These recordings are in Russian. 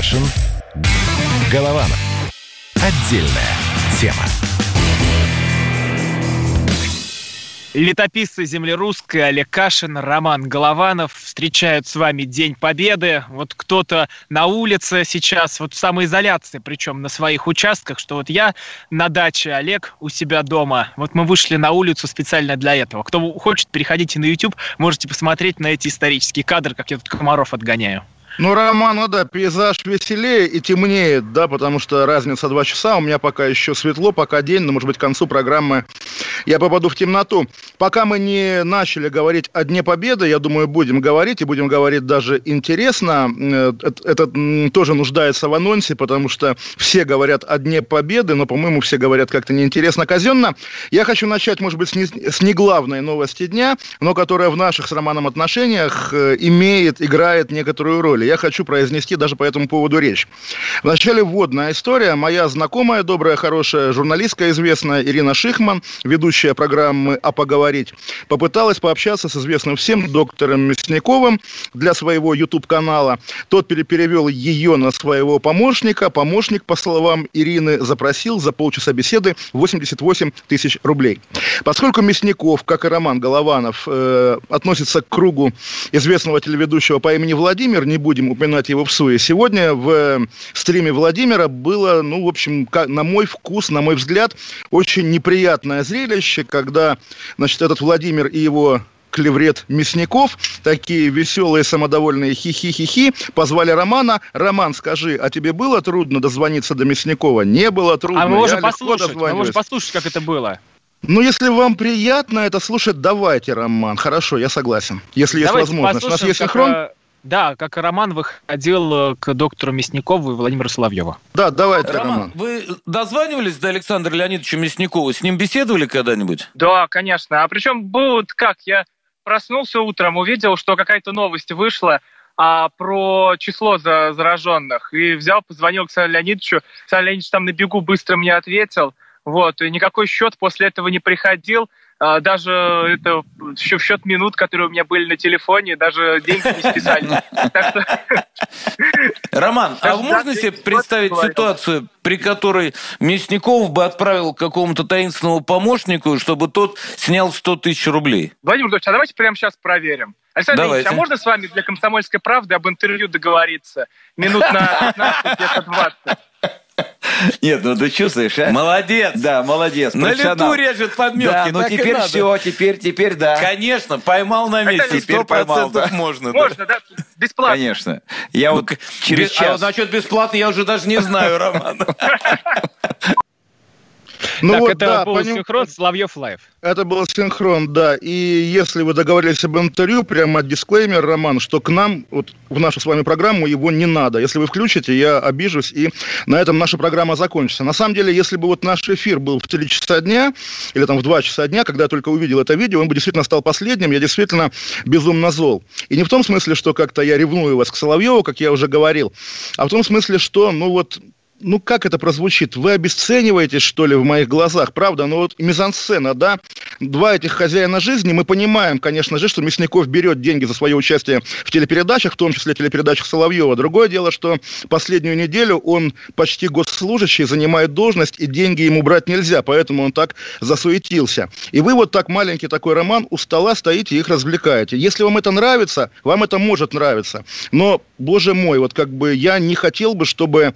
Кашин. Голованов. Отдельная тема. Летописцы земли русской Олег Кашин, Роман Голованов встречают с вами День Победы. Вот кто-то на улице сейчас, вот в самоизоляции, причем на своих участках, что вот я на даче, Олег у себя дома. Вот мы вышли на улицу специально для этого. Кто хочет, переходите на YouTube, можете посмотреть на эти исторические кадры, как я тут комаров отгоняю. Ну, Роман, да, пейзаж веселее и темнеет, да, потому что разница два часа, у меня пока еще светло, пока день, но, может быть, к концу программы я попаду в темноту. Пока мы не начали говорить о Дне Победы, я думаю, будем говорить, и будем говорить даже интересно. Э, это, тоже нуждается в анонсе, потому что все говорят о Дне Победы, но, по-моему, все говорят как-то неинтересно, казенно. Я хочу начать, может быть, с не, с не новости дня, но которая в наших с Романом отношениях э, имеет, играет некоторую роль. Я хочу произнести даже по этому поводу речь. Вначале вводная история. Моя знакомая, добрая, хорошая журналистка, известная Ирина Шихман, ведущая программы «А поговорить», попыталась пообщаться с известным всем доктором Мясниковым для своего YouTube-канала. Тот перевел ее на своего помощника. Помощник, по словам Ирины, запросил за полчаса беседы 88 тысяч рублей. Поскольку Мясников, как и Роман Голованов, э, относится к кругу известного телеведущего по имени Владимир, не будем упоминать его в суе, сегодня в стриме Владимира было, ну, в общем, на мой вкус, на мой взгляд, очень неприятное зрелище зрелище, когда, значит, этот Владимир и его клеврет Мясников, такие веселые, самодовольные хи-хи-хи-хи, позвали Романа. Роман, скажи, а тебе было трудно дозвониться до Мясникова? Не было трудно. А мы можем послушать, мы можем послушать, как это было. Ну, если вам приятно это слушать, давайте, Роман. Хорошо, я согласен. Если давайте есть возможность. У нас есть синхрон. Как, да, как Роман выходил э, к доктору Мясникову и Владимиру Соловьеву. Да, давайте, Роман. Роман. Вы дозванивались до Александра Леонидовича Мясникова? С ним беседовали когда-нибудь? Да, конечно. А причем был как? Я проснулся утром, увидел, что какая-то новость вышла а, про число за, зараженных. И взял, позвонил к Александру Леонидовичу. Александр Леонидович там на бегу быстро мне ответил. Вот, и никакой счет после этого не приходил. А, даже это еще в счет минут, которые у меня были на телефоне, даже деньги не списали. Роман, а можно себе представить ситуацию, при которой Мясников бы отправил какому-то таинственному помощнику, чтобы тот снял 100 тысяч рублей? Владимир Владимирович, а давайте прямо сейчас проверим. Александр Ильич, а можно с вами для «Комсомольской правды» об интервью договориться? Минут на 15, где-то 20. Нет, ну ты чувствуешь, а? Молодец. Да, молодец. На лету режет подметки. Да, ну теперь все, теперь, теперь да. Конечно, поймал на месте. Теперь поймал. Да. Можно. Можно, да? Бесплатно. Конечно. Я ну, вот через без, час. А насчет бесплатно я уже даже не знаю, Роман. Ну так, вот, это да, был поним... синхрон Соловьев Лайв. Это был синхрон, да. И если вы договорились об интервью, прямо дисклеймер, Роман, что к нам, вот в нашу с вами программу, его не надо. Если вы включите, я обижусь, и на этом наша программа закончится. На самом деле, если бы вот наш эфир был в 3 часа дня, или там в 2 часа дня, когда я только увидел это видео, он бы действительно стал последним, я действительно безумно зол. И не в том смысле, что как-то я ревную вас к Соловьеву, как я уже говорил, а в том смысле, что, ну вот, ну как это прозвучит? Вы обесцениваете, что ли, в моих глазах, правда? Ну вот мизансцена, да? Два этих хозяина жизни, мы понимаем, конечно же, что Мясников берет деньги за свое участие в телепередачах, в том числе телепередачах Соловьева. Другое дело, что последнюю неделю он почти госслужащий, занимает должность, и деньги ему брать нельзя, поэтому он так засуетился. И вы вот так маленький такой роман у стола стоите и их развлекаете. Если вам это нравится, вам это может нравиться. Но, боже мой, вот как бы я не хотел бы, чтобы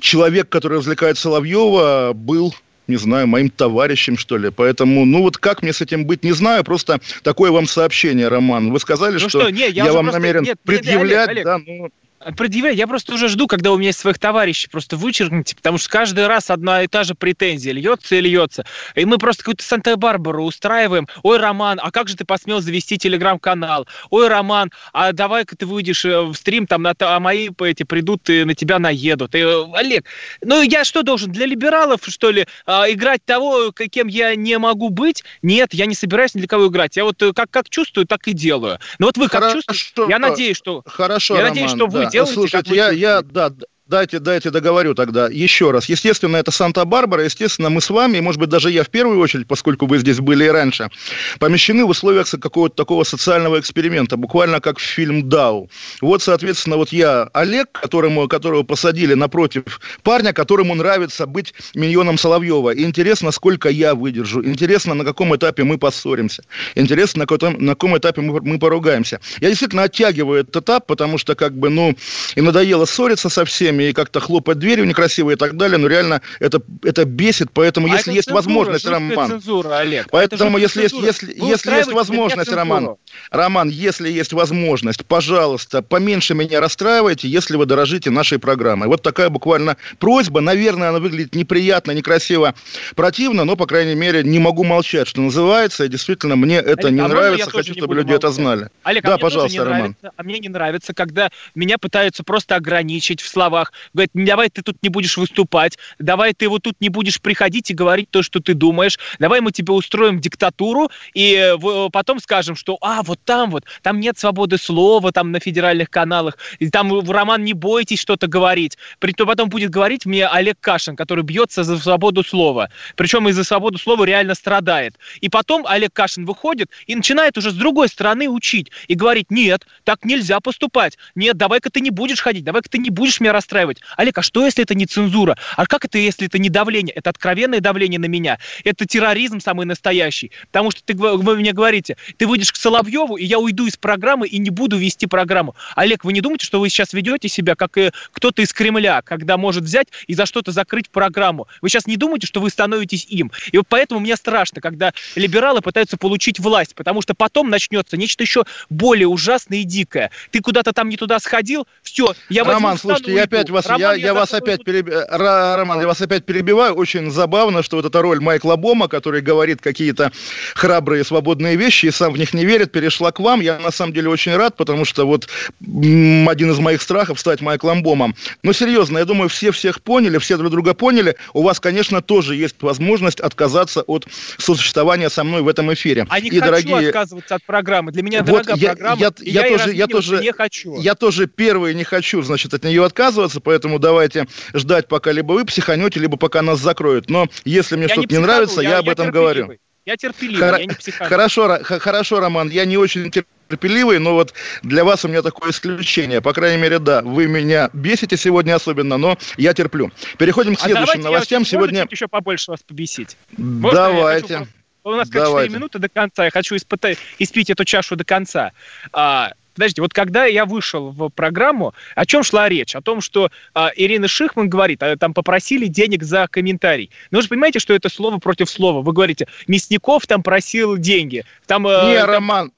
человек, который развлекает Соловьева, был не знаю, моим товарищем, что ли. Поэтому, ну вот как мне с этим быть, не знаю. Просто такое вам сообщение, Роман. Вы сказали, ну что, что не, я, я вам просто... намерен нет, предъявлять, нет, Олег, Олег. да, ну предъявлять. Я просто уже жду, когда у меня есть своих товарищей, просто вычеркните, потому что каждый раз одна и та же претензия льется и льется. И мы просто какую-то Санта-Барбару устраиваем. Ой, Роман, а как же ты посмел завести телеграм-канал? Ой, Роман, а давай-ка ты выйдешь э, в стрим, там на, а мои эти придут и на тебя наедут. И, Олег, ну я что должен, для либералов, что ли, а, играть того, кем я не могу быть? Нет, я не собираюсь ни для кого играть. Я вот э, как, как чувствую, так и делаю. Но вот вы как Хорошо, чувствуете? Я надеюсь, что... Хорошо, Я Роман, надеюсь, что да. Делаете, Слушайте, я, я, да, дайте, дайте договорю тогда еще раз. Естественно, это Санта-Барбара, естественно, мы с вами, и, может быть, даже я в первую очередь, поскольку вы здесь были и раньше, помещены в условиях какого-то такого социального эксперимента, буквально как в фильм «Дау». Вот, соответственно, вот я, Олег, которому, которого посадили напротив парня, которому нравится быть миньоном Соловьева. И интересно, сколько я выдержу. Интересно, на каком этапе мы поссоримся. Интересно, на каком, на каком этапе мы, мы поругаемся. Я действительно оттягиваю этот этап, потому что, как бы, ну, и надоело ссориться со всеми, и как-то хлопать дверью некрасиво и так далее, но реально это, это бесит, поэтому а если есть цензура, возможность, Роман... Цензура, Олег. Поэтому если есть, если, если есть возможность, Роман, Роман, если есть возможность, пожалуйста, поменьше меня расстраивайте, если вы дорожите нашей программой. Вот такая буквально просьба. Наверное, она выглядит неприятно, некрасиво, противно, но, по крайней мере, не могу молчать, что называется. И действительно, мне это Олег, не а нравится. Хочу, чтобы люди молчать. это знали. Олег, а да, а пожалуйста, Роман. Нравится, а мне не нравится, когда меня пытаются просто ограничить в словах. Говорят, давай ты тут не будешь выступать, давай ты вот тут не будешь приходить и говорить то, что ты думаешь, давай мы тебе устроим диктатуру, и э, потом скажем, что, а, вот там вот, там нет свободы слова, там на федеральных каналах, и там роман не бойтесь что-то говорить. Притом потом будет говорить мне Олег Кашин, который бьется за свободу слова. Причем из-за свободу слова реально страдает. И потом Олег Кашин выходит и начинает уже с другой стороны учить и говорить, нет, так нельзя поступать. Нет, давай-ка ты не будешь ходить, давай-ка ты не будешь меня расстраивать. Олег, а что, если это не цензура? А как это, если это не давление? Это откровенное давление на меня. Это терроризм самый настоящий. Потому что ты, вы мне говорите, ты выйдешь к Соловьеву, и я уйду из программы и не буду вести программу. Олег, вы не думаете, что вы сейчас ведете себя как и кто-то из Кремля, когда может взять и за что-то закрыть программу? Вы сейчас не думаете, что вы становитесь им? И вот поэтому мне страшно, когда либералы пытаются получить власть, потому что потом начнется нечто еще более ужасное и дикое. Ты куда-то там не туда сходил, все, я Роман, слушайте, я опять вас, Роман, я, я, я вас опять переб... Роман, я вас опять перебиваю. Очень забавно, что вот эта роль Майкла Бома, который говорит какие-то храбрые свободные вещи и сам в них не верит, перешла к вам. Я на самом деле очень рад, потому что вот один из моих страхов стать Майклом Бомом. Но серьезно, я думаю, все всех поняли, все друг друга поняли. У вас, конечно, тоже есть возможность отказаться от сосуществования со мной в этом эфире. А не и, хочу дорогие... отказываться от программы. Для меня вот дорога я, программа, я, я, я, тоже, я тоже не хочу. Я тоже первый не хочу, значит, от нее отказываться, поэтому давайте ждать, пока либо вы психанете, либо пока нас закроют. Но если мне что-то не, не нравится, я, я об я этом говорю. Я терпеливый, Хор- я не психаню. Хорошо, хорошо, Роман, я не очень терпеливый, но вот для вас у меня такое исключение. По крайней мере, да, вы меня бесите сегодня особенно, но я терплю. Переходим к а следующим а новостям. Я сегодня еще побольше вас побесить. Можно давайте. У нас как Давайте. 4 минуты до конца. Я хочу испытать, испить эту чашу до конца. А, подождите, вот когда я вышел в программу, о чем шла речь? О том, что а, Ирина Шихман говорит, а, там попросили денег за комментарий. Но вы же понимаете, что это слово против слова. Вы говорите, Мясников там просил деньги. Там, Не, там... Роман,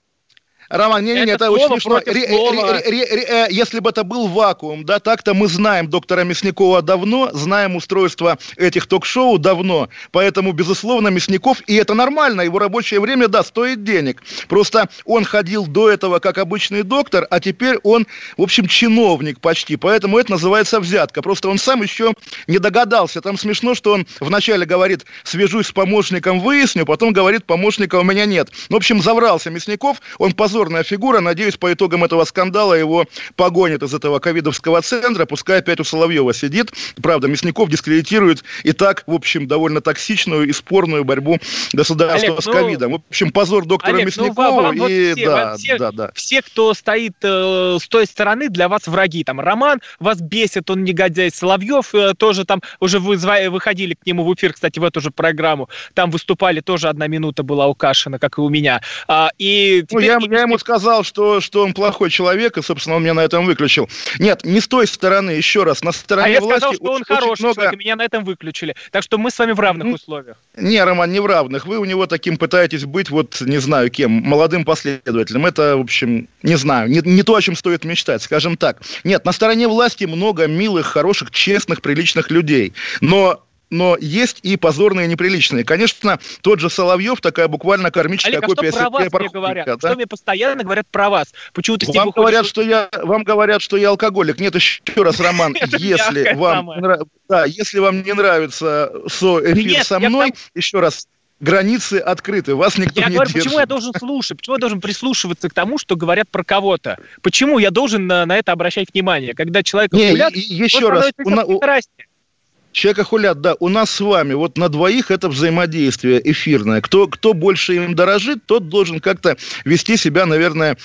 Роман, не-не-не, это, это очень смешно. Ре, ре, ре, ре, э, если бы это был вакуум, да, так-то мы знаем доктора Мясникова давно, знаем устройство этих ток-шоу давно, поэтому, безусловно, Мясников, и это нормально, его рабочее время, да, стоит денег. Просто он ходил до этого как обычный доктор, а теперь он, в общем, чиновник почти, поэтому это называется взятка. Просто он сам еще не догадался. Там смешно, что он вначале говорит, свяжусь с помощником, выясню, потом говорит, помощника у меня нет. В общем, заврался Мясников, он позор позорная фигура. Надеюсь, по итогам этого скандала его погонят из этого ковидовского центра. Пускай опять у Соловьева сидит. Правда, Мясников дискредитирует и так, в общем, довольно токсичную и спорную борьбу государства Олег, с ну, ковидом. В общем, позор доктора Олег, ну, Мясникова. Ну, вам, вот и, все, да, все, да, да. все, кто стоит э, с той стороны, для вас враги. Там Роман вас бесит, он негодяй. Соловьев э, тоже там уже вы, выходили к нему в эфир, кстати, в эту же программу. Там выступали, тоже одна минута была у Кашина, как и у меня. А, и ну, я, я ему сказал, что, что он плохой человек, и, собственно, он меня на этом выключил. Нет, не с той стороны, еще раз, на стороне а власти... я сказал, что он хороший много... человек, и меня на этом выключили. Так что мы с вами в равных ну, условиях. Не, Роман, не в равных. Вы у него таким пытаетесь быть, вот, не знаю кем, молодым последователем. Это, в общем, не знаю, не, не то, о чем стоит мечтать, скажем так. Нет, на стороне власти много милых, хороших, честных, приличных людей. Но но есть и позорные, и неприличные. Конечно, тот же Соловьев, такая буквально кармическая Олег, копия а что про вас мне говорят? Да? Что мне постоянно говорят про вас? Почему-то вам говорят, что я, вам говорят, что я алкоголик. Нет, еще раз, Роман, если вам, да, если вам не нравится эфир со мной, еще раз, границы открыты, вас никто я не говорю, держит. почему я должен слушать, почему я должен прислушиваться к тому, что говорят про кого-то? Почему я должен на, на это обращать внимание? Когда человек Не, еще раз, у на- у- прекраснее. Человека хулят, да, у нас с вами, вот на двоих это взаимодействие эфирное. Кто, кто больше им дорожит, тот должен как-то вести себя, наверное,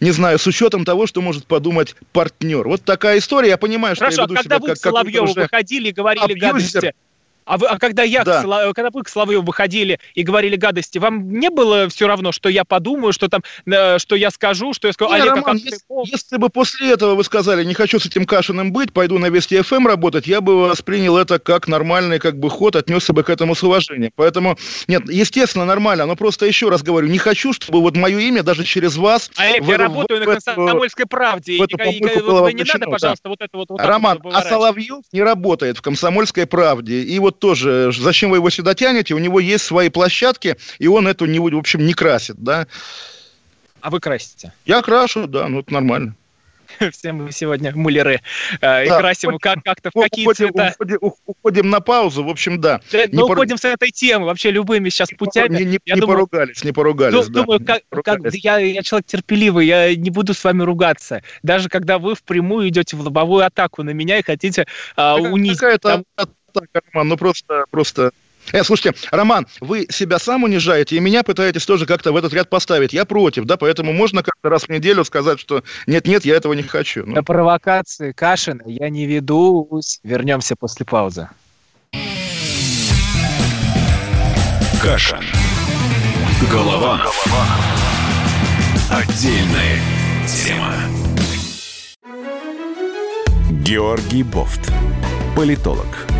не знаю, с учетом того, что может подумать партнер. Вот такая история. Я понимаю, что Хорошо, я а веду когда себя вы как к Соловьеву уже... выходили и говорили абьюзер. гадости, а, вы, а когда, я Да. к Соло- когда вы к Соловьеву выходили и говорили гадости, вам не было все равно, что я подумаю, что там, э, что я скажу, что я скажу, Не, Олег, а Роман, как ты если, мог?» если бы после этого вы сказали, не хочу с этим Кашиным быть, пойду на Вести ФМ работать, я бы воспринял это как нормальный как бы ход, отнесся бы к этому с уважением. Поэтому, нет, естественно, нормально, но просто еще раз говорю, не хочу, чтобы вот мое имя даже через вас... Олег, в я работаю в на «Комсомольской правде», и, в эту и- и- помойку вот не надо, да. пожалуйста, вот это вот, вот Роман, а. Соловьев не работает в «Комсомольской правде». И вот тоже, ж- зачем вы его сюда тянете? У него есть свои площадки, и он эту, не, в общем, не красит, да? А вы красите. Я крашу, да, ну это нормально. Все мы сегодня мулеры э, и Да, красим уходим- как- как-то в У- какие уходим, цвета. уходим- уходим на паузу, в общем, да. Да, не Мы пор- уходим с этой темы, вообще любыми сейчас путями. Не, не- Я не думаю- поругались, не поругались, Ду- да. Думаю, как, как- поругались. я, я человек терпеливый, я не буду с вами ругаться. Даже когда вы впрямую идете в лобовую атаку на меня и хотите а, Какая- унизить. Какая-то там- атака, Роман, ну просто, просто... Э, слушайте, Роман, вы себя сам унижаете, и меня пытаетесь тоже как-то в этот ряд поставить. Я против, да, поэтому можно как-то раз в неделю сказать, что нет-нет, я этого не хочу. Ну, На провокации Кашина я не ведусь. Вернемся после паузы. Каша. Голованов. Отдельная тема. Георгий Бофт. Политолог,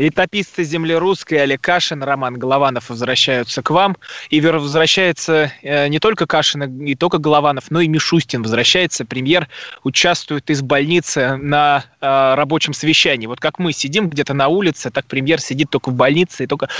Летописцы земли русской Олег Кашин, Роман Голованов возвращаются к вам. И возвращается э, не только Кашин, не только Голованов, но и Мишустин возвращается. Премьер участвует из больницы на э, рабочем совещании. Вот как мы сидим где-то на улице, так премьер сидит только в больнице и только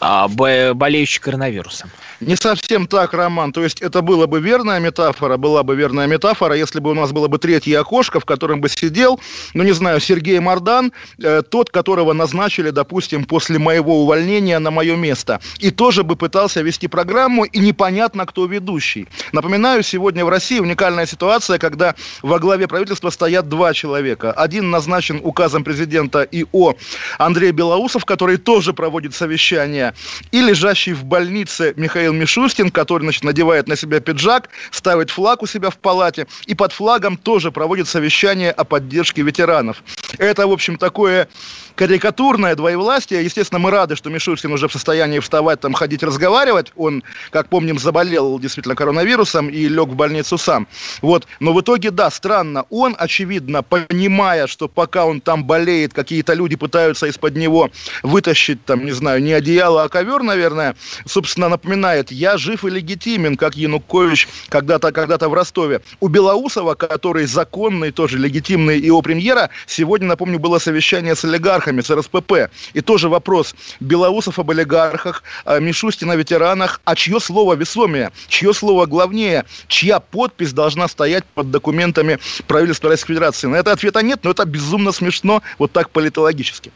бо- болеющий коронавирусом. Не совсем так, Роман. То есть это была бы верная метафора, была бы верная метафора, если бы у нас было бы третье окошко, в котором бы сидел, ну не знаю, Сергей Мордан, э, тот, которого назначили, допустим, после моего увольнения на мое место. И тоже бы пытался вести программу, и непонятно, кто ведущий. Напоминаю, сегодня в России уникальная ситуация, когда во главе правительства стоят два человека. Один назначен указом президента ИО Андрей Белоусов, который тоже проводит совещание, и лежащий в больнице Михаил Мишустин, который, значит, надевает на себя пиджак, ставит флаг у себя в палате, и под флагом тоже проводит совещание о поддержке ветеранов. Это, в общем, такое карикатурное двоевластие. Естественно, мы рады, что Мишустин уже в состоянии вставать, там, ходить, разговаривать. Он, как помним, заболел действительно коронавирусом и лег в больницу сам. Вот. Но в итоге, да, странно. Он, очевидно, понимая, что пока он там болеет, какие-то люди пытаются из-под него вытащить, там, не знаю, не одеяло, а ковер, наверное, собственно, напоминает, я жив и легитимен, как Янукович когда-то когда в Ростове. У Белоусова, который законный, тоже легитимный ИО премьера, сегодня, напомню, было совещание с олигархами, с РСПП. И тоже вопрос. Белоусов об олигархах, Мишустин о ветеранах. А чье слово весомее? Чье слово главнее? Чья подпись должна стоять под документами правительства Российской Федерации? На это ответа нет, но это безумно смешно, вот так политологически.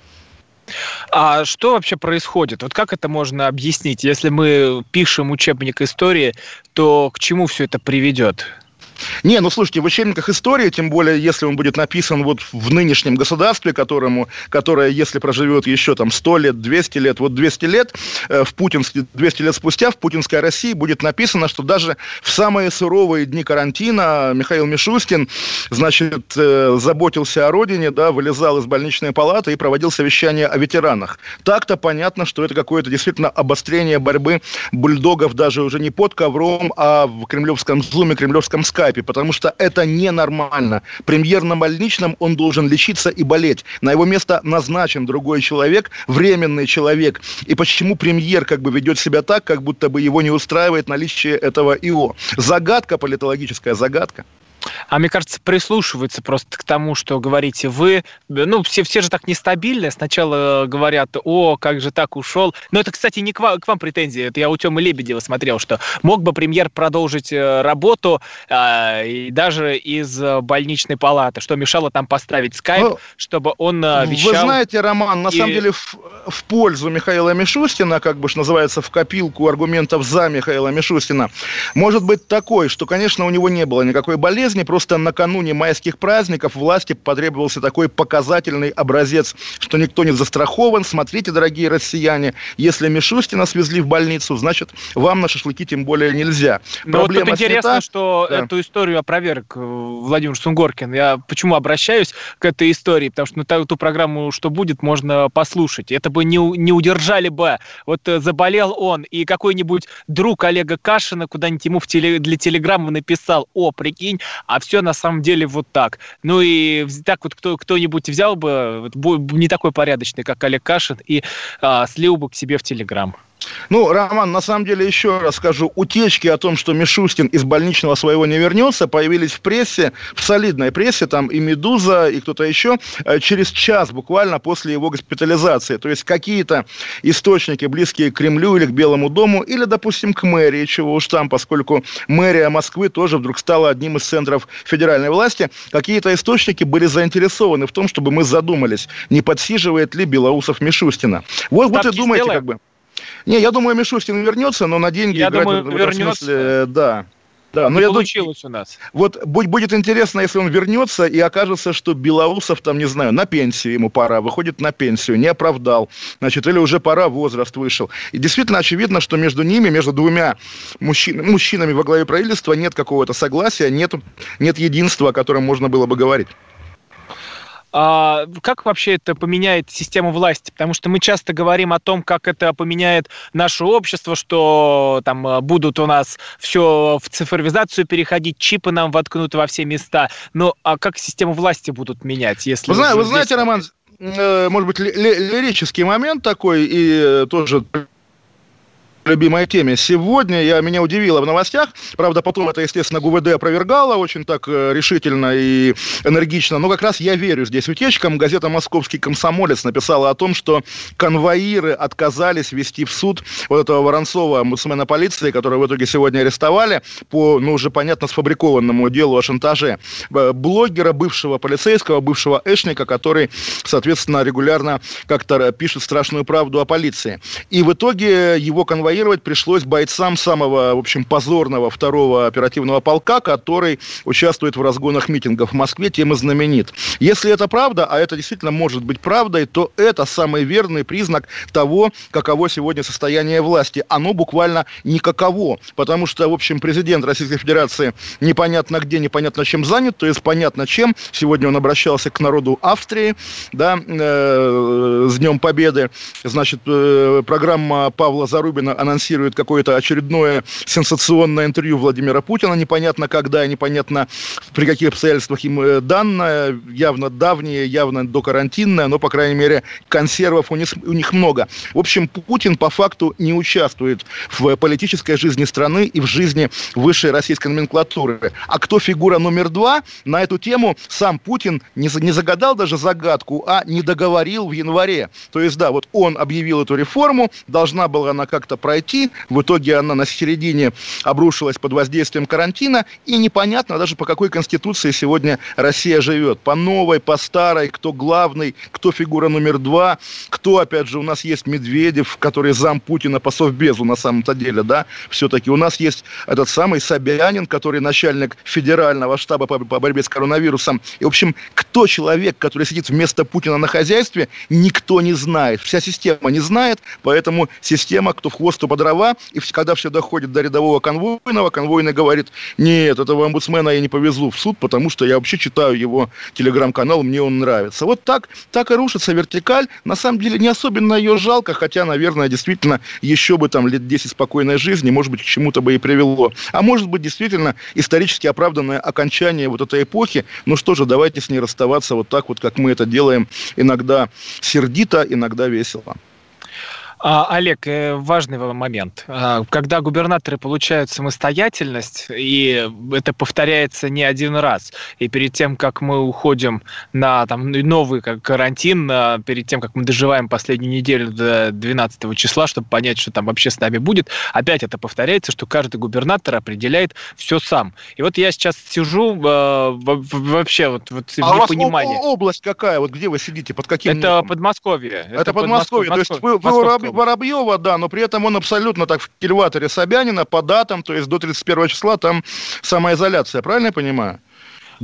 А что вообще происходит? Вот как это можно объяснить? Если мы пишем учебник истории, то к чему все это приведет? Не, ну слушайте, в учебниках истории, тем более, если он будет написан вот в нынешнем государстве, которому, которое, если проживет еще там 100 лет, 200 лет, вот 200 лет, э, в путинске, 200 лет спустя в путинской России будет написано, что даже в самые суровые дни карантина Михаил Мишустин, значит, э, заботился о родине, да, вылезал из больничной палаты и проводил совещание о ветеранах. Так-то понятно, что это какое-то действительно обострение борьбы бульдогов даже уже не под ковром, а в кремлевском зуме, кремлевском скайпе. Скайпе, потому что это ненормально. Премьер на больничном, он должен лечиться и болеть. На его место назначен другой человек, временный человек. И почему премьер как бы ведет себя так, как будто бы его не устраивает наличие этого ИО? Загадка политологическая, загадка. А мне кажется, прислушиваются просто к тому, что говорите вы. Ну, все, все же так нестабильны. Сначала говорят, о, как же так ушел. Но это, кстати, не к вам, к вам претензии. Это я у Тёмы Лебедева смотрел, что мог бы премьер продолжить э, работу э, и даже из больничной палаты. Что мешало там поставить скайп, ну, чтобы он э, вещал... Вы знаете, Роман, на и... самом деле в, в пользу Михаила Мишустина, как бы что называется, в копилку аргументов за Михаила Мишустина, может быть такой, что, конечно, у него не было никакой болезни, болезни. Просто накануне майских праздников власти потребовался такой показательный образец, что никто не застрахован. Смотрите, дорогие россияне, если Мишустина свезли в больницу, значит, вам на шашлыки тем более нельзя. Но Проблема вот тут интересно, снята. что да. эту историю опроверг э, Владимир Сунгоркин. Я почему обращаюсь к этой истории? Потому что ну, ту, ту программу, что будет, можно послушать. Это бы не, не удержали бы. Вот э, заболел он, и какой-нибудь друг Олега Кашина куда-нибудь ему в теле, для телеграммы написал, о, прикинь, а все на самом деле вот так. Ну и так вот кто, кто-нибудь взял бы, не такой порядочный, как Олег Кашин, и а, слил бы к себе в Телеграм. Ну, Роман, на самом деле, еще раз скажу, утечки о том, что Мишустин из больничного своего не вернется, появились в прессе, в солидной прессе, там и «Медуза», и кто-то еще, э, через час буквально после его госпитализации. То есть какие-то источники, близкие к Кремлю или к Белому дому, или, допустим, к мэрии, чего уж там, поскольку мэрия Москвы тоже вдруг стала одним из центров федеральной власти, какие-то источники были заинтересованы в том, чтобы мы задумались, не подсиживает ли Белоусов Мишустина. Вот, вот и думаете, сделаем. как бы. Не, я думаю, Мишустин вернется, но на деньги я играть думаю, в, в вернется. смысле, да. Да, но не я получилось думаю, у нас. Вот будет интересно, если он вернется и окажется, что Белоусов там, не знаю, на пенсию ему пора, выходит на пенсию, не оправдал, значит, или уже пора, возраст вышел. И действительно очевидно, что между ними, между двумя мужчин, мужчинами во главе правительства нет какого-то согласия, нет, нет единства, о котором можно было бы говорить. А, как вообще это поменяет систему власти? Потому что мы часто говорим о том, как это поменяет наше общество, что там а, будут у нас все в цифровизацию переходить, чипы нам воткнут во все места. Но а как систему власти будут менять, если... Вы, вы знаете, Роман, э, может быть, лирический момент такой, и э, тоже любимой теме. Сегодня я, меня удивило в новостях, правда, потом это, естественно, ГУВД опровергало очень так э, решительно и энергично, но как раз я верю здесь утечкам. Газета «Московский комсомолец» написала о том, что конвоиры отказались вести в суд вот этого Воронцова, мусульмана полиции, которого в итоге сегодня арестовали по, ну, уже понятно, сфабрикованному делу о шантаже. Блогера, бывшего полицейского, бывшего эшника, который, соответственно, регулярно как-то пишет страшную правду о полиции. И в итоге его конвоиры конвоировать пришлось бойцам самого, в общем, позорного второго оперативного полка, который участвует в разгонах митингов в Москве, тем и знаменит. Если это правда, а это действительно может быть правдой, то это самый верный признак того, каково сегодня состояние власти. Оно буквально никаково, потому что, в общем, президент Российской Федерации непонятно где, непонятно чем занят, то есть понятно чем. Сегодня он обращался к народу Австрии, да, э, с Днем Победы. Значит, э, программа Павла Зарубина анонсирует какое-то очередное сенсационное интервью Владимира Путина, непонятно когда, непонятно при каких обстоятельствах им э, данное, явно давнее, явно докарантинное, но, по крайней мере, консервов у них, у них много. В общем, Путин по факту не участвует в политической жизни страны и в жизни высшей российской номенклатуры. А кто фигура номер два, на эту тему сам Путин не, не загадал даже загадку, а не договорил в январе. То есть, да, вот он объявил эту реформу, должна была она как-то пройти. В итоге она на середине обрушилась под воздействием карантина. И непонятно даже по какой конституции сегодня Россия живет. По новой, по старой, кто главный, кто фигура номер два, кто, опять же, у нас есть Медведев, который зам Путина по совбезу на самом-то деле, да, все-таки. У нас есть этот самый Собянин, который начальник федерального штаба по, по борьбе с коронавирусом. И, в общем, кто человек, который сидит вместо Путина на хозяйстве, никто не знает. Вся система не знает, поэтому система, кто в хвост министерству по дрова, и когда все доходит до рядового конвойного, конвойный говорит, нет, этого омбудсмена я не повезу в суд, потому что я вообще читаю его телеграм-канал, мне он нравится. Вот так, так и рушится вертикаль. На самом деле не особенно ее жалко, хотя, наверное, действительно еще бы там лет 10 спокойной жизни, может быть, к чему-то бы и привело. А может быть, действительно, исторически оправданное окончание вот этой эпохи. Ну что же, давайте с ней расставаться вот так вот, как мы это делаем иногда сердито, иногда весело. А, Олег, э, важный момент. А, когда губернаторы получают самостоятельность, и это повторяется не один раз, и перед тем, как мы уходим на там, новый как, карантин, перед тем, как мы доживаем последнюю неделю до 12 числа, чтобы понять, что там вообще с нами будет, опять это повторяется, что каждый губернатор определяет все сам. И вот я сейчас сижу э, вообще вот, вот а в непонимании. А область какая? Вот где вы сидите? Под каким? Это местом? Подмосковье. Это, это Подмосковье. То есть вы, вы Воробьева, да, но при этом он абсолютно так в кильваторе Собянина по датам, то есть до 31 числа там самоизоляция, правильно я понимаю?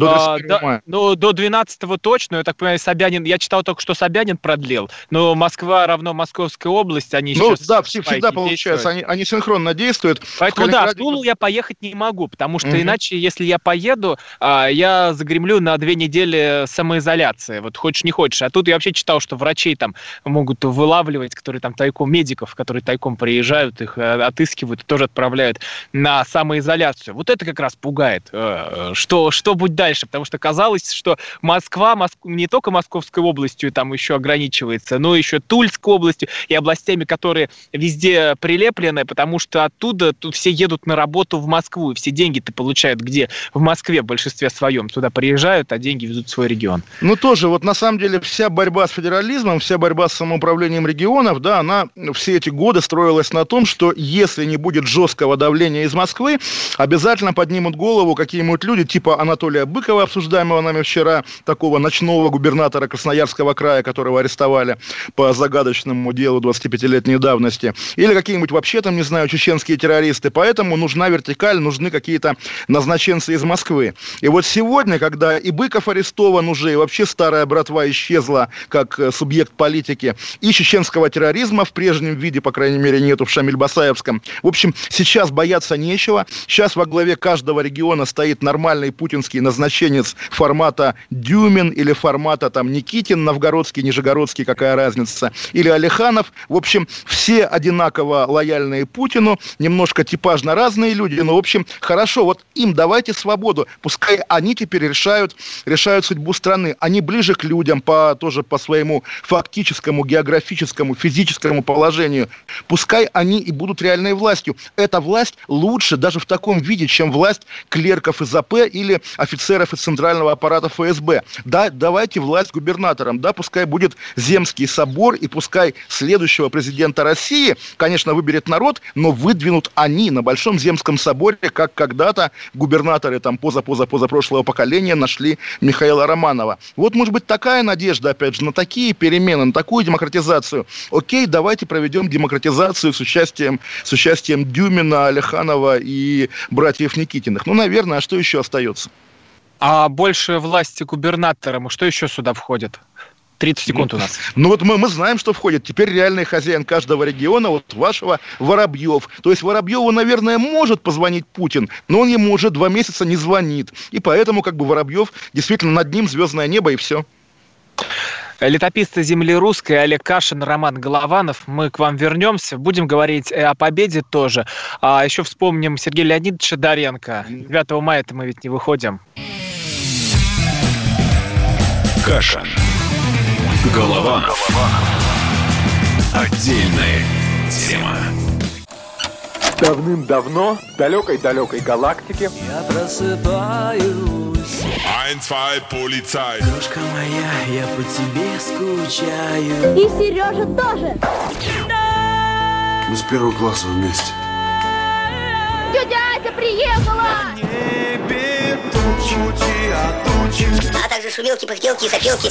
До а, да, ну, до 12-го точно, я так понимаю, Собянин, я читал только, что Собянин продлил, но Москва равно Московская область, они ну, сейчас... да, всегда получается, они, они синхронно действуют. Поэтому да, в Тулу я поехать не могу, потому что угу. иначе, если я поеду, а, я загремлю на две недели самоизоляции, вот хочешь не хочешь. А тут я вообще читал, что врачей там могут вылавливать, которые там тайком, медиков, которые тайком приезжают, их э, отыскивают, тоже отправляют на самоизоляцию. Вот это как раз пугает, э, что, что будет дальше, потому что казалось, что Москва Моск... не только Московской областью там еще ограничивается, но еще Тульской областью и областями, которые везде прилеплены, потому что оттуда тут все едут на работу в Москву, и все деньги-то получают где? В Москве в большинстве своем. Туда приезжают, а деньги везут в свой регион. Ну, тоже, вот на самом деле вся борьба с федерализмом, вся борьба с самоуправлением регионов, да, она все эти годы строилась на том, что если не будет жесткого давления из Москвы, обязательно поднимут голову какие-нибудь люди, типа Анатолия Быкова, обсуждаемого нами вчера, такого ночного губернатора Красноярского края, которого арестовали по загадочному делу 25-летней давности, или какие-нибудь вообще там, не знаю, чеченские террористы. Поэтому нужна вертикаль, нужны какие-то назначенцы из Москвы. И вот сегодня, когда и Быков арестован уже, и вообще старая братва исчезла как э, субъект политики, и чеченского терроризма в прежнем виде, по крайней мере, нету в Шамиль-Басаевском. В общем, сейчас бояться нечего. Сейчас во главе каждого региона стоит нормальный путинский назначенец назначенец формата Дюмин или формата там Никитин, Новгородский, Нижегородский, какая разница, или Алиханов. В общем, все одинаково лояльные Путину, немножко типажно разные люди, но, в общем, хорошо, вот им давайте свободу, пускай они теперь решают, решают судьбу страны. Они ближе к людям по, тоже по своему фактическому, географическому, физическому положению. Пускай они и будут реальной властью. Эта власть лучше даже в таком виде, чем власть клерков из АП или офицеров офицеров из центрального аппарата ФСБ. Да, давайте власть губернаторам, да, пускай будет Земский собор, и пускай следующего президента России, конечно, выберет народ, но выдвинут они на Большом Земском соборе, как когда-то губернаторы там поза-поза-поза прошлого поколения нашли Михаила Романова. Вот, может быть, такая надежда, опять же, на такие перемены, на такую демократизацию. Окей, давайте проведем демократизацию с участием, с участием Дюмина, Алеханова и братьев Никитиных. Ну, наверное, а что еще остается? А больше власти губернаторам, что еще сюда входит? 30 секунд ну, у нас. Ну вот мы, мы знаем, что входит. Теперь реальный хозяин каждого региона, вот вашего, Воробьев. То есть Воробьеву, наверное, может позвонить Путин, но он ему уже два месяца не звонит. И поэтому как бы Воробьев действительно над ним звездное небо и все. Летописцы земли русской Олег Кашин, Роман Голованов. Мы к вам вернемся. Будем говорить о победе тоже. А еще вспомним Сергея Леонидовича Доренко. 9 мая-то мы ведь не выходим. Кашин. Голованов. Отдельная тема. Давным-давно в далекой-далекой галактике Я просыпаюсь Ein, zwei, полицай Крошка моя, я по тебе скучаю И Сережа тоже Мы с первого класса вместе Тетя Ася приехала! небе тучи, а тучи А также шумелки, пыхтелки и запелки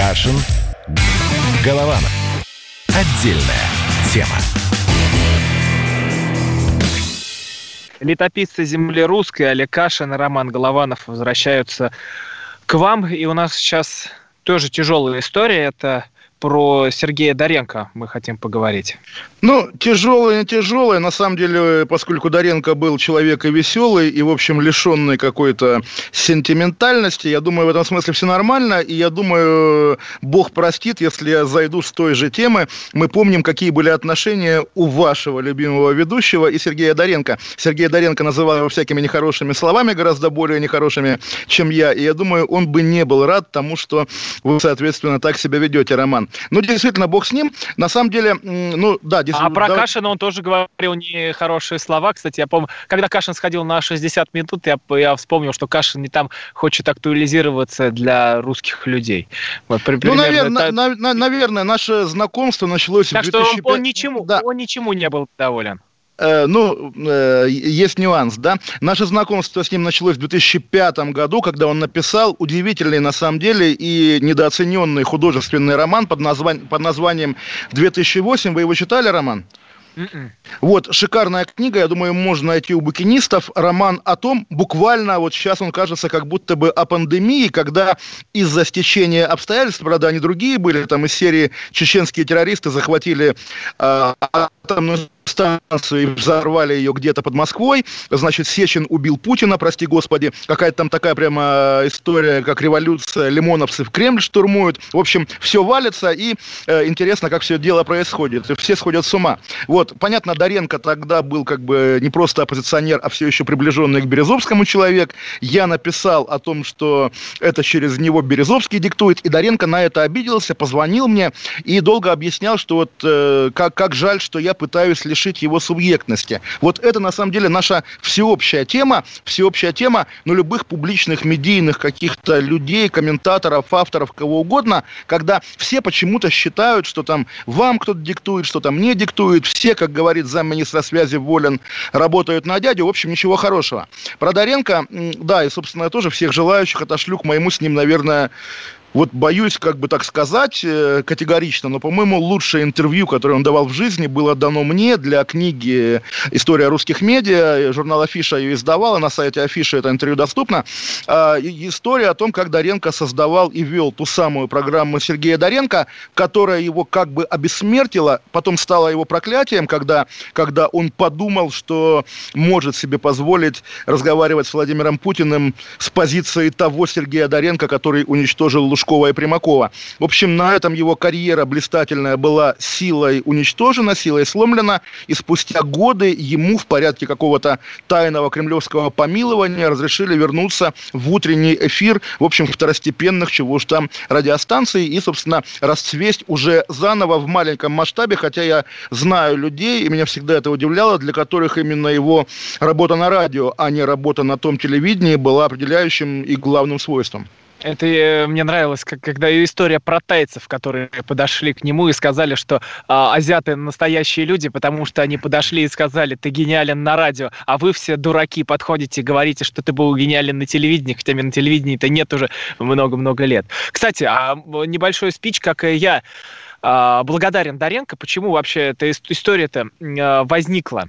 Кашин. Голованов. Отдельная тема. Летописцы земли русской Олег Кашин и Роман Голованов возвращаются к вам. И у нас сейчас тоже тяжелая история. Это про Сергея Доренко мы хотим поговорить. Ну, тяжелое, тяжелое. На самом деле, поскольку Доренко был человек и веселый, и, в общем, лишенный какой-то сентиментальности, я думаю, в этом смысле все нормально. И я думаю, Бог простит, если я зайду с той же темы. Мы помним, какие были отношения у вашего любимого ведущего и Сергея Доренко. Сергея Доренко называл его всякими нехорошими словами, гораздо более нехорошими, чем я. И я думаю, он бы не был рад тому, что вы, соответственно, так себя ведете, Роман. Ну, действительно, бог с ним. На самом деле, ну, да. А про давай... Кашина он тоже говорил нехорошие слова. Кстати, я помню, когда Кашин сходил на 60 минут, я, я вспомнил, что Кашин не там хочет актуализироваться для русских людей. Вот, при, ну, наверное, это... на, на, наверное, наше знакомство началось так в 2005... что он ничему, да. он ничему не был доволен. Э, ну, э, есть нюанс, да. Наше знакомство с ним началось в 2005 году, когда он написал удивительный, на самом деле, и недооцененный художественный роман под, названием, под названием «2008». Вы его читали, роман? Mm-mm. Вот, шикарная книга, я думаю, можно найти у букинистов. Роман о том, буквально, вот сейчас он кажется как будто бы о пандемии, когда из-за стечения обстоятельств, правда, они другие были, там из серии чеченские террористы захватили э, атомную станцию и взорвали ее где-то под Москвой. Значит, Сечин убил Путина, прости господи. Какая-то там такая прямо история, как революция, лимоновцы в Кремль штурмуют. В общем, все валится, и э, интересно, как все дело происходит. И все сходят с ума. Вот, понятно, Доренко тогда был как бы не просто оппозиционер, а все еще приближенный к Березовскому человек. Я написал о том, что это через него Березовский диктует, и Доренко на это обиделся, позвонил мне и долго объяснял, что вот э, как, как жаль, что я пытаюсь лишь лишить его субъектности. Вот это на самом деле наша всеобщая тема, всеобщая тема, но любых публичных медийных каких-то людей, комментаторов, авторов, кого угодно, когда все почему-то считают, что там вам кто-то диктует, что там мне диктует, все, как говорит замминистра связи Волин, работают на дядю, в общем, ничего хорошего. Про Доренко, да, и, собственно, я тоже всех желающих отошлю к моему с ним, наверное, вот боюсь, как бы так сказать, э, категорично, но, по-моему, лучшее интервью, которое он давал в жизни, было дано мне для книги «История русских медиа». Журнал «Афиша» ее издавал, и на сайте «Афиша» это интервью доступно. А, история о том, как Доренко создавал и вел ту самую программу Сергея Доренко, которая его как бы обессмертила, потом стала его проклятием, когда, когда он подумал, что может себе позволить разговаривать с Владимиром Путиным с позиции того Сергея Доренко, который уничтожил Лужкова и Примакова. В общем, на этом его карьера блистательная была силой уничтожена, силой сломлена, и спустя годы ему в порядке какого-то тайного кремлевского помилования разрешили вернуться в утренний эфир, в общем, второстепенных, чего уж там, радиостанций, и, собственно, расцвесть уже заново в маленьком масштабе, хотя я знаю людей, и меня всегда это удивляло, для которых именно его работа на радио, а не работа на том телевидении была определяющим и главным свойством. Это э, мне нравилось, как, когда история про тайцев, которые подошли к нему и сказали, что а, азиаты настоящие люди, потому что они подошли и сказали, ты гениален на радио, а вы все дураки подходите, говорите, что ты был гениален на телевидении, хотя на телевидении-то нет уже много-много лет. Кстати, а небольшой спич, как и я, а, благодарен Доренко. Почему вообще эта история-то а, возникла?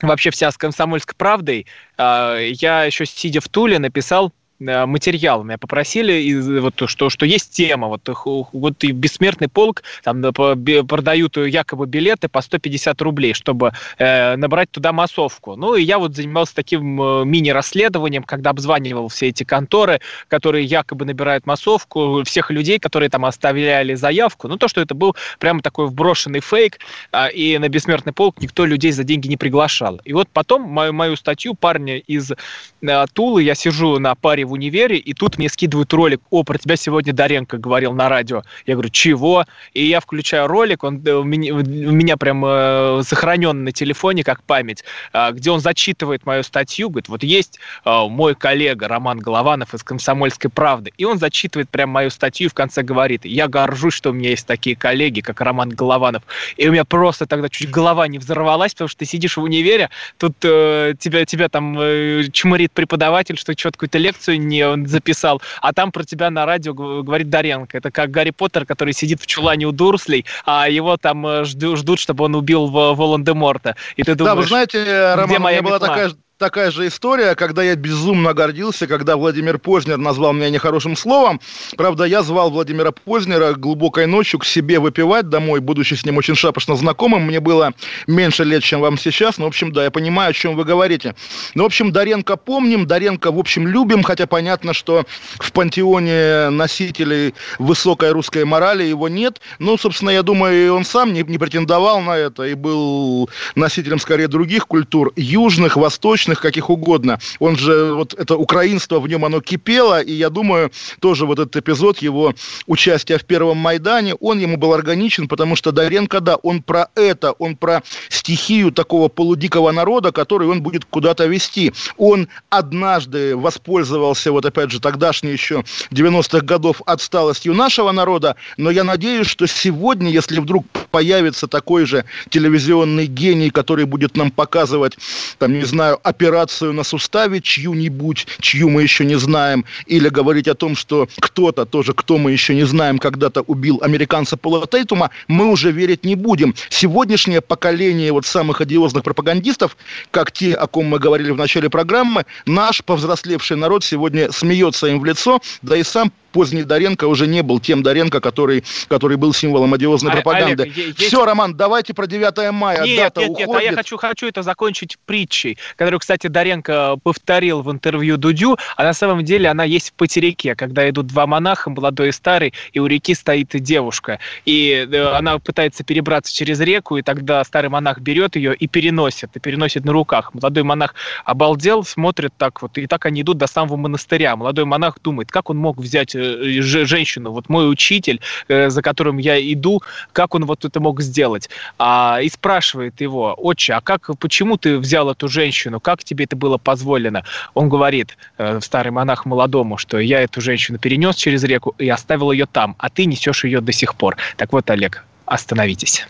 Вообще вся с комсомольской правдой. Я еще сидя в Туле написал Э, материал. Меня попросили, и вот, что, что есть тема, вот, вот и бессмертный полк, там продают якобы билеты по 150 рублей, чтобы э, набрать туда массовку. Ну, и я вот занимался таким э, мини-расследованием, когда обзванивал все эти конторы, которые якобы набирают массовку, всех людей, которые там оставляли заявку. Ну, то, что это был прямо такой вброшенный фейк, э, и на бессмертный полк никто людей за деньги не приглашал. И вот потом мою, мою статью парня из э, Тулы, я сижу на паре в универе, и тут мне скидывают ролик, о, про тебя сегодня Даренко говорил на радио. Я говорю, чего? И я включаю ролик, он у меня, у меня прям э, сохранен на телефоне как память, э, где он зачитывает мою статью, говорит, вот есть э, мой коллега Роман Голованов из «Комсомольской правды», и он зачитывает прям мою статью и в конце говорит, я горжусь, что у меня есть такие коллеги, как Роман Голованов. И у меня просто тогда чуть голова не взорвалась, потому что ты сидишь в универе, тут э, тебя, тебя там э, чморит преподаватель, что что-то какую-то лекцию не записал, а там про тебя на радио говорит Даренко. Это как Гарри Поттер, который сидит в чулане у Дурслей, а его там э, ждут, ждут чтобы он убил Волан-де-Морта. И ты думаешь, да, вы знаете, Роман, где у моя меня была метла? такая такая же история, когда я безумно гордился, когда Владимир Познер назвал меня нехорошим словом. Правда, я звал Владимира Познера глубокой ночью к себе выпивать домой, будучи с ним очень шапошно знакомым. Мне было меньше лет, чем вам сейчас. Но, в общем, да, я понимаю, о чем вы говорите. Ну, в общем, Даренко помним, Даренко, в общем, любим, хотя понятно, что в пантеоне носителей высокой русской морали его нет. Ну, собственно, я думаю, и он сам не, не претендовал на это и был носителем, скорее, других культур, южных, восточных, каких угодно. Он же, вот это украинство в нем, оно кипело, и я думаю, тоже вот этот эпизод его участия в Первом Майдане, он ему был органичен, потому что Даренко, да, он про это, он про стихию такого полудикого народа, который он будет куда-то вести. Он однажды воспользовался, вот опять же, тогдашней еще 90-х годов отсталостью нашего народа, но я надеюсь, что сегодня, если вдруг появится такой же телевизионный гений, который будет нам показывать, там, не знаю, операцию на суставе чью-нибудь, чью мы еще не знаем, или говорить о том, что кто-то тоже, кто мы еще не знаем, когда-то убил американца Пола Тейтума, мы уже верить не будем. Сегодняшнее поколение вот самых одиозных пропагандистов, как те, о ком мы говорили в начале программы, наш повзрослевший народ сегодня смеется им в лицо, да и сам поздний Доренко уже не был тем Доренко, который, который был символом одиозной А- пропаганды. Олег, есть- Все, Роман, давайте про 9 мая. Нет, Дата нет, нет, а уходит. я хочу, хочу это закончить притчей, которую, кстати, Даренко повторил в интервью Дудю, а на самом деле она есть в потеряке, когда идут два монаха, молодой и старый, и у реки стоит девушка, и э, она пытается перебраться через реку, и тогда старый монах берет ее и переносит, и переносит на руках. Молодой монах обалдел, смотрит так вот, и так они идут до самого монастыря. Молодой монах думает, как он мог взять э, женщину, вот мой учитель, э, за которым я иду, как он вот это мог сделать? А, и спрашивает его, отче, а как, почему ты взял эту женщину, как тебе это было позволено? Он говорит, э, старый монах молодому, что я эту женщину перенес через реку и оставил ее там, а ты несешь ее до сих пор. Так вот, Олег, остановитесь.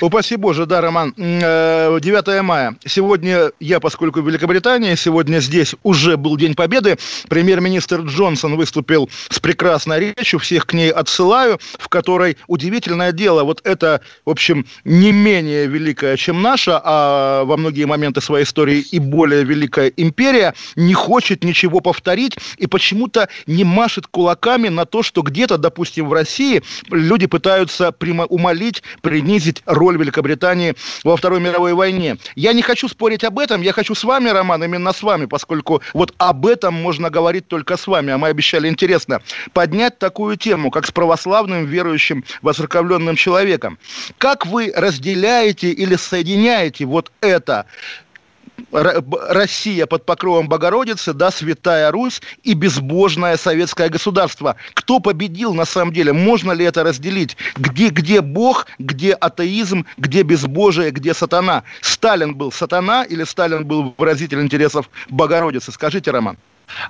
Упаси Боже, да, Роман. М, э, 9 мая. Сегодня я, поскольку в Великобритании, сегодня здесь уже был День Победы. Премьер-министр Джонсон выступил с прекрасной речью, всех к ней отсылаю, в которой удивительное дело, вот это, в общем, не менее великая, чем наша, а во многие моменты своей истории и более великая империя, не хочет ничего повторить и почему-то не машет кулаками на то, что где-то, допустим, в России люди пытаются умолить, принизить роль Великобритании во Второй мировой войне. Я не хочу спорить об этом, я хочу с вами, Роман, именно с вами, поскольку вот об этом можно говорить только с вами, а мы обещали интересно, поднять такую тему, как с православным верующим воцерковленным человеком. Как вы разделяете или соединяете вот это Россия под покровом Богородицы, да, Святая Русь и безбожное советское государство. Кто победил на самом деле? Можно ли это разделить? Где, где Бог, где атеизм, где безбожие, где сатана? Сталин был сатана или Сталин был выразитель интересов Богородицы? Скажите, Роман.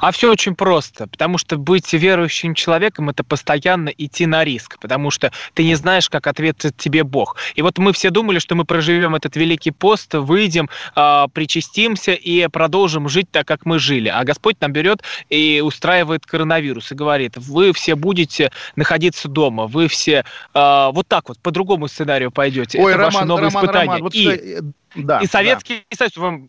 А все очень просто, потому что быть верующим человеком – это постоянно идти на риск, потому что ты не знаешь, как ответит тебе Бог. И вот мы все думали, что мы проживем этот великий пост, выйдем, э, причастимся и продолжим жить так, как мы жили. А Господь нам берет и устраивает коронавирус и говорит, вы все будете находиться дома, вы все э, вот так вот, по другому сценарию пойдете. Ой, это Роман, ваше новое Роман, испытание. Роман, вот, и, э, да, и Советский Союз, вам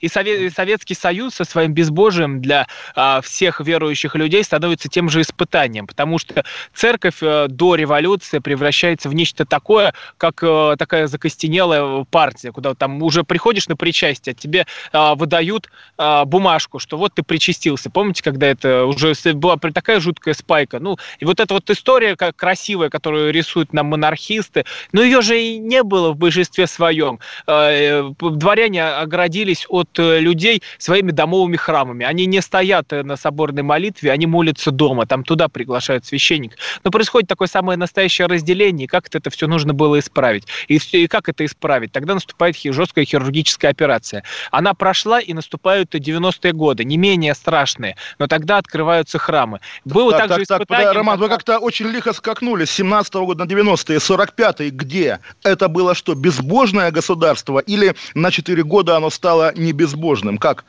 и Сове- и Советский Союз со своим безбожием для а, всех верующих людей становится тем же испытанием, потому что церковь э, до революции превращается в нечто такое, как э, такая закостенелая партия, куда там уже приходишь на причастие, тебе а, выдают а, бумажку, что вот ты причастился. Помните, когда это уже была такая жуткая спайка? Ну, и вот эта вот история как красивая, которую рисуют нам монархисты, но ее же и не было в большинстве своем. Э, э, дворяне оградили отгородились от э, людей своими домовыми храмами. Они не стоят э, на соборной молитве, они молятся дома, там туда приглашают священник. Но происходит такое самое настоящее разделение, и как это все нужно было исправить. И, и как это исправить? Тогда наступает жесткая хирургическая операция. Она прошла, и наступают 90-е годы, не менее страшные, но тогда открываются храмы. Было так, также так, испытание... Так, Роман, вы как-то очень лихо скакнули с 17 -го года на 90-е, 45-е, где? Это было что, безбожное государство или на 4 года оно стало не безбожным? Как?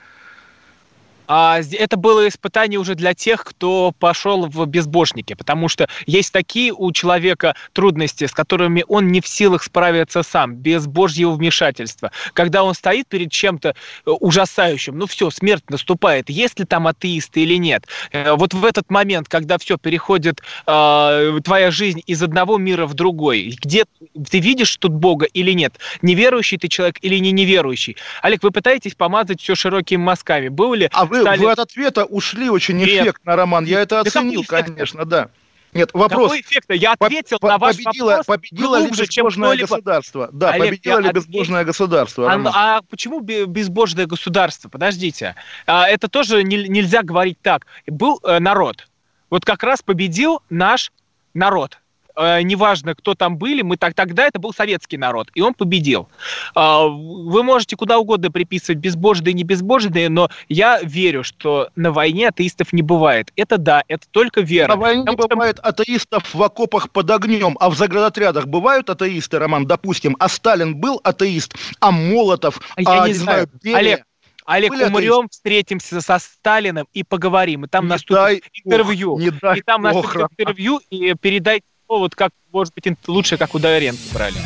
А это было испытание уже для тех, кто пошел в безбожники, потому что есть такие у человека трудности, с которыми он не в силах справиться сам, без божьего вмешательства. Когда он стоит перед чем-то э, ужасающим, ну все, смерть наступает, есть ли там атеисты или нет. Э, вот в этот момент, когда все переходит, э, твоя жизнь из одного мира в другой, где ты видишь тут Бога или нет, неверующий ты человек или не неверующий. Олег, вы пытаетесь помазать все широкими мазками. Был ли а вы вы, Сталин... вы от ответа ушли очень Нет. эффектно, Роман. Я это оценил, конечно, да. Нет, вопрос. Какой эффект? Я ответил по- на ваш победило, вопрос победило глубже, ли безбожное государство? Да, Олег, победило ли безбожное государство? А, а почему безбожное государство? Подождите. А, это тоже не, нельзя говорить так. Был э, народ. Вот как раз победил наш народ э, неважно, кто там были, мы так, тогда это был советский народ, и он победил. Э, вы можете куда угодно приписывать безбожные и не безбожные, но я верю, что на войне атеистов не бывает. Это да, это только вера. На войне Потому бывает что... атеистов в окопах под огнем, а в заградотрядах бывают атеисты, Роман, допустим, а Сталин был атеист, а Молотов, я а, не, не знаю, Берия... Олег, Олег, Были умрем, атеисты. встретимся со Сталиным и поговорим. И там не наступит интервью. Ох, не дай и там ох, наступит интервью, и передайте вот как, может быть, лучше, как у Дайренко брали.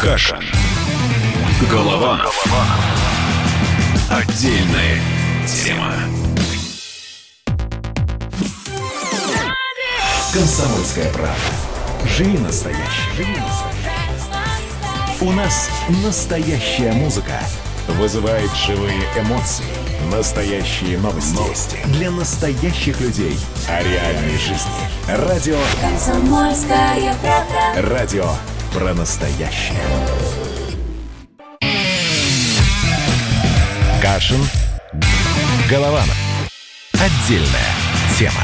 Каша. Голова. Отдельная тема. Комсомольская правда. Живи настоящий. Живи настоящий. У нас настоящая музыка вызывает живые эмоции. Настоящие новости. новости. Для настоящих людей. О реальной жизни. Радио «Комсомольская правда». Радио про настоящее. Кашин. Голованов. Отдельная тема.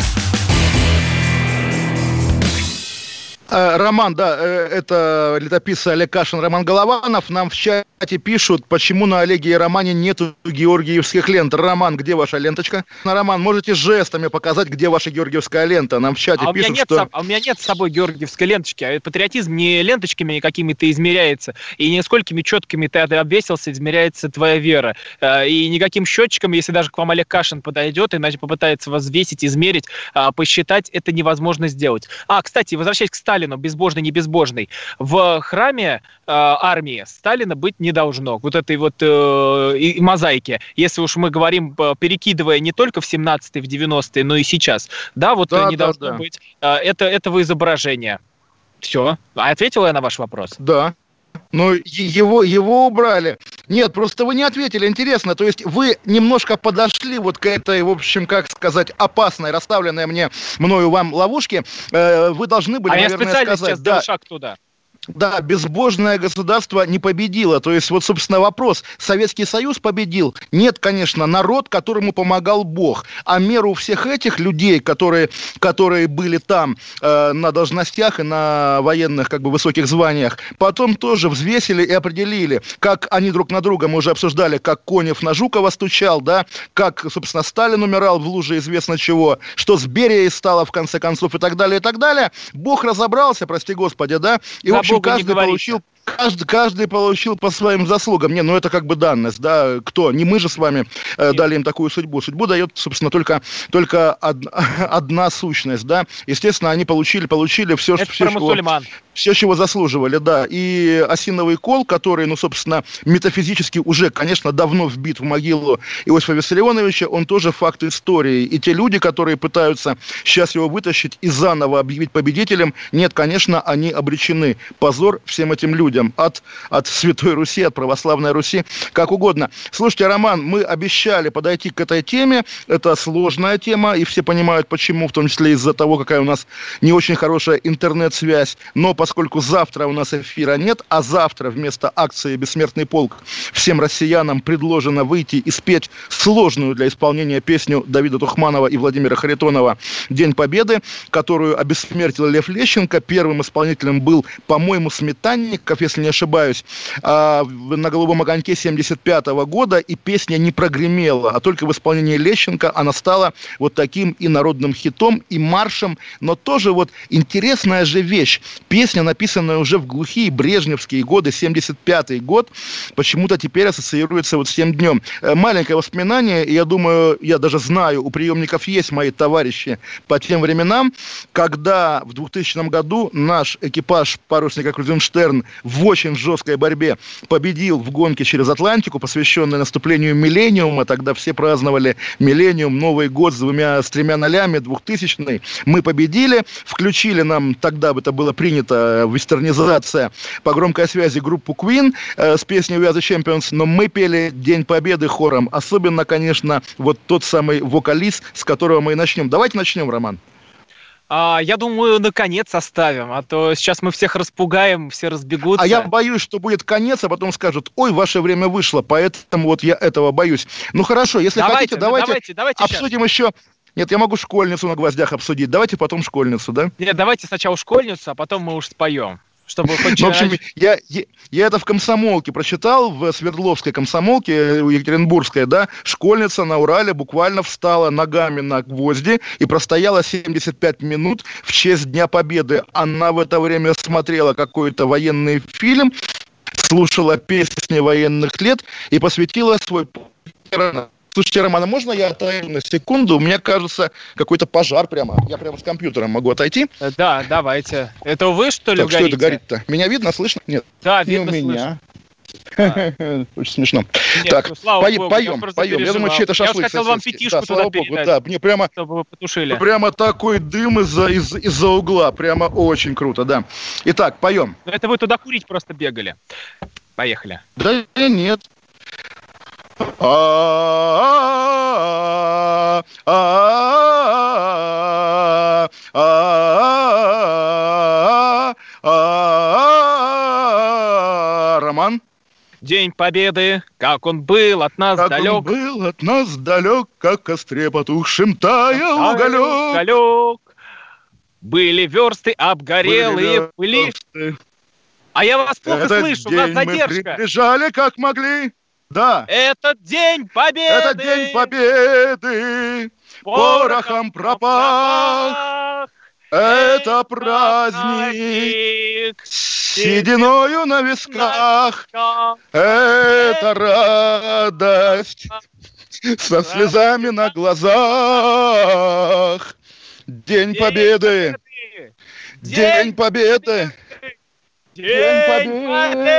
Роман, да, э, это летописец Олег Кашин, Роман Голованов. Нам в чате пишут, почему на Олеге и Романе нету георгиевских лент. Роман, где ваша ленточка? На Роман, можете жестами показать, где ваша георгиевская лента? Нам в чате а пишут, нет, что... А у меня нет с собой георгиевской ленточки. А патриотизм не ленточками какими-то измеряется, и не сколькими четкими ты обвесился, измеряется твоя вера. Э, и никаким счетчиком, если даже к вам Олег Кашин подойдет иначе попытается вас взвесить, измерить, посчитать, это невозможно сделать. А, кстати, возвращаясь к Сталину, Сталину, безбожный, не безбожный, в храме э, армии Сталина быть не должно. Вот этой вот э, и, мозаики. Если уж мы говорим, э, перекидывая не только в 17-е, в 90-е, но и сейчас. Да, вот да, не да, должно да. быть э, это, этого изображения. Все. А ответила я на ваш вопрос? Да. Но его, его убрали. Нет, просто вы не ответили. Интересно, то есть вы немножко подошли вот к этой, в общем, как сказать, опасной, расставленной мне, мною вам ловушке. Э, вы должны были, а наверное, я специально сказать... сейчас да, шаг туда. Да, безбожное государство не победило. То есть, вот, собственно, вопрос. Советский Союз победил? Нет, конечно, народ, которому помогал Бог. А меру всех этих людей, которые, которые были там э, на должностях и на военных как бы высоких званиях, потом тоже взвесили и определили, как они друг на друга, мы уже обсуждали, как Конев на Жукова стучал, да, как, собственно, Сталин умирал в луже известно чего, что с Берией стало в конце концов и так далее, и так далее. Бог разобрался, прости господи, да, и, в общем, каждый получил каждый, каждый получил по своим заслугам. Не, ну это как бы данность, да, кто? Не мы же с вами э, дали им такую судьбу. Судьбу дает, собственно, только, только од, одна сущность, да. Естественно, они получили, получили все, это все, чего, все, чего заслуживали, да. И осиновый кол, который, ну, собственно, метафизически уже, конечно, давно вбит в могилу Иосифа Виссарионовича, он тоже факт истории. И те люди, которые пытаются сейчас его вытащить и заново объявить победителем, нет, конечно, они обречены. Позор всем этим людям людям от, от Святой Руси, от Православной Руси, как угодно. Слушайте, Роман, мы обещали подойти к этой теме. Это сложная тема, и все понимают, почему, в том числе из-за того, какая у нас не очень хорошая интернет-связь. Но поскольку завтра у нас эфира нет, а завтра вместо акции «Бессмертный полк» всем россиянам предложено выйти и спеть сложную для исполнения песню Давида Тухманова и Владимира Харитонова «День Победы», которую обессмертил Лев Лещенко. Первым исполнителем был, по-моему, Сметанников, если не ошибаюсь, а, на «Голубом огоньке» 75 года, и песня не прогремела, а только в исполнении Лещенко она стала вот таким и народным хитом, и маршем, но тоже вот интересная же вещь. Песня, написанная уже в глухие брежневские годы, 75 год, почему-то теперь ассоциируется вот с тем днем. Э, маленькое воспоминание, я думаю, я даже знаю, у приемников есть мои товарищи по тем временам, когда в 2000 году наш экипаж парусника Крузенштерн в очень жесткой борьбе победил в гонке через Атлантику, посвященной наступлению миллениума. Тогда все праздновали миллениум, Новый год с двумя, с тремя нолями, 2000 Мы победили, включили нам, тогда это было принято, э, вестернизация по громкой связи группу Queen э, с песней We Are The Champions, но мы пели День Победы хором. Особенно, конечно, вот тот самый вокалист, с которого мы и начнем. Давайте начнем, Роман. А, я думаю, наконец оставим, а то сейчас мы всех распугаем, все разбегутся. А я боюсь, что будет конец, а потом скажут, ой, ваше время вышло, поэтому вот я этого боюсь. Ну хорошо, если давайте, хотите, давайте, давайте, давайте обсудим сейчас. еще нет, я могу школьницу на гвоздях обсудить. Давайте потом школьницу, да? Нет, давайте сначала школьницу, а потом мы уж споем. Чтобы ну, в общем, я, я, я это в комсомолке прочитал, в Свердловской комсомолке, э, Екатеринбургской, да, школьница на Урале буквально встала ногами на гвозди и простояла 75 минут в честь Дня Победы. Она в это время смотрела какой-то военный фильм, слушала песни военных лет и посвятила свой Слушайте, Роман, а можно я отойду на секунду? У меня, кажется, какой-то пожар прямо. Я прямо с компьютером могу отойти? Э, да, давайте. Это вы, что ли, так, горите? что это горит-то? Меня видно, слышно? Нет. Да, видно, Не у меня. Очень смешно. Нет, так, ну, слава поем, Богу, поем, я поем. Я думаю, чей-то шашлык. Я хотел вам пятишку да, слава Богу, да, мне прямо, чтобы вы потушили. Прямо такой дым из-за из, из-за угла, прямо очень круто, да. Итак, поем. Это вы туда курить просто бегали. Поехали. Да нет, а, а, а, Роман? День Победы, как он был от нас как далек. он был от нас далек, как костре потухшим таял уголек. уголек. Были версты обгорелые, были... А я вас плохо Этот слышу, у нас задержка. мы приближали, как могли. Да. Этот день победы. Этот день победы. Порохом пропах. Это праздник сединою на висках. Это радость со слезами на глазах. День победы. День победы. День победы.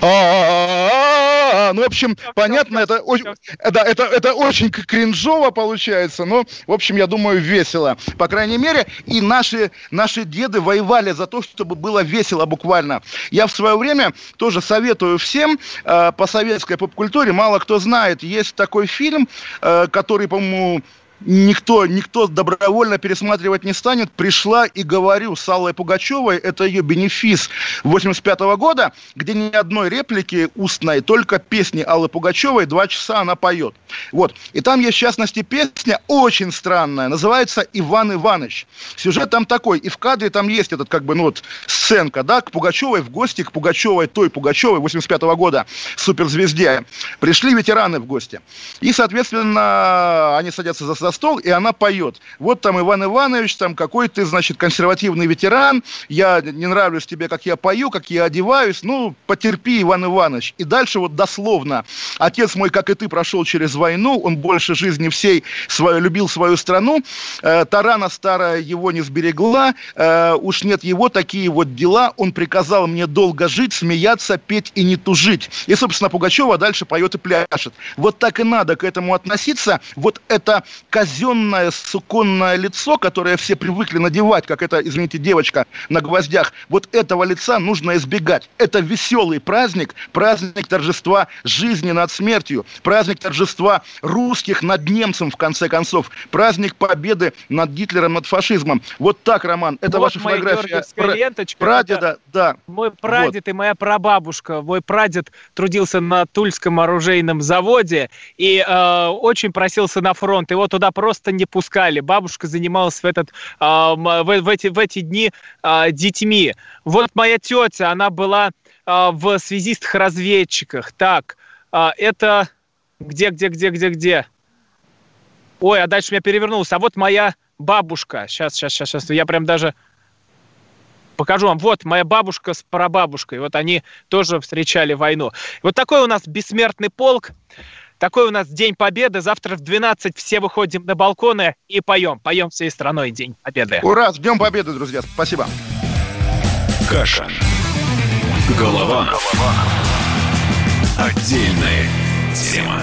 А, ну, в общем, понятно, это очень, да, это, это очень кринжово получается, но, в общем, я думаю, весело. По крайней мере, и наши, наши деды воевали за то, чтобы было весело буквально. Я в свое время тоже советую всем э, по советской поп-культуре, мало кто знает, есть такой фильм, э, который, по-моему, никто, никто добровольно пересматривать не станет. Пришла и говорю с Аллой Пугачевой, это ее бенефис 85 -го года, где ни одной реплики устной, только песни Аллы Пугачевой, два часа она поет. Вот. И там есть, в частности, песня очень странная, называется «Иван Иванович». Сюжет там такой, и в кадре там есть этот, как бы, ну вот, сценка, да, к Пугачевой в гости, к Пугачевой, той Пугачевой 85 -го года, суперзвезде. Пришли ветераны в гости. И, соответственно, они садятся за за стол, и она поет. Вот там Иван Иванович, там какой ты, значит, консервативный ветеран, я не нравлюсь тебе, как я пою, как я одеваюсь, ну, потерпи, Иван Иванович. И дальше вот дословно. Отец мой, как и ты, прошел через войну, он больше жизни всей свою, любил свою страну, э, Тарана старая его не сберегла, э, уж нет его, такие вот дела, он приказал мне долго жить, смеяться, петь и не тужить. И, собственно, Пугачева дальше поет и пляшет. Вот так и надо к этому относиться. Вот это казенное суконное лицо, которое все привыкли надевать, как это, извините, девочка на гвоздях, вот этого лица нужно избегать. Это веселый праздник, праздник торжества жизни над смертью, праздник торжества русских над немцем, в конце концов, праздник победы над Гитлером, над фашизмом. Вот так, Роман, это вот ваша фотография пра- ленточка, прадеда, да. Мой прадед вот. и моя прабабушка, мой прадед трудился на Тульском оружейном заводе и э, очень просился на фронт, его туда просто не пускали. Бабушка занималась в, этот, э, в, в, эти, в эти дни э, детьми. Вот моя тетя, она была э, в связистах-разведчиках. Так, э, это где, где, где, где, где? Ой, а дальше меня перевернулся. А вот моя бабушка. Сейчас, сейчас, сейчас, сейчас. Я прям даже покажу вам. Вот моя бабушка с прабабушкой. Вот они тоже встречали войну. Вот такой у нас бессмертный полк. Такой у нас День Победы. Завтра в 12 все выходим на балконы и поем. Поем всей страной День Победы. Ура! С Днем Победы, друзья. Спасибо. Каша. Голова. Отдельная тема.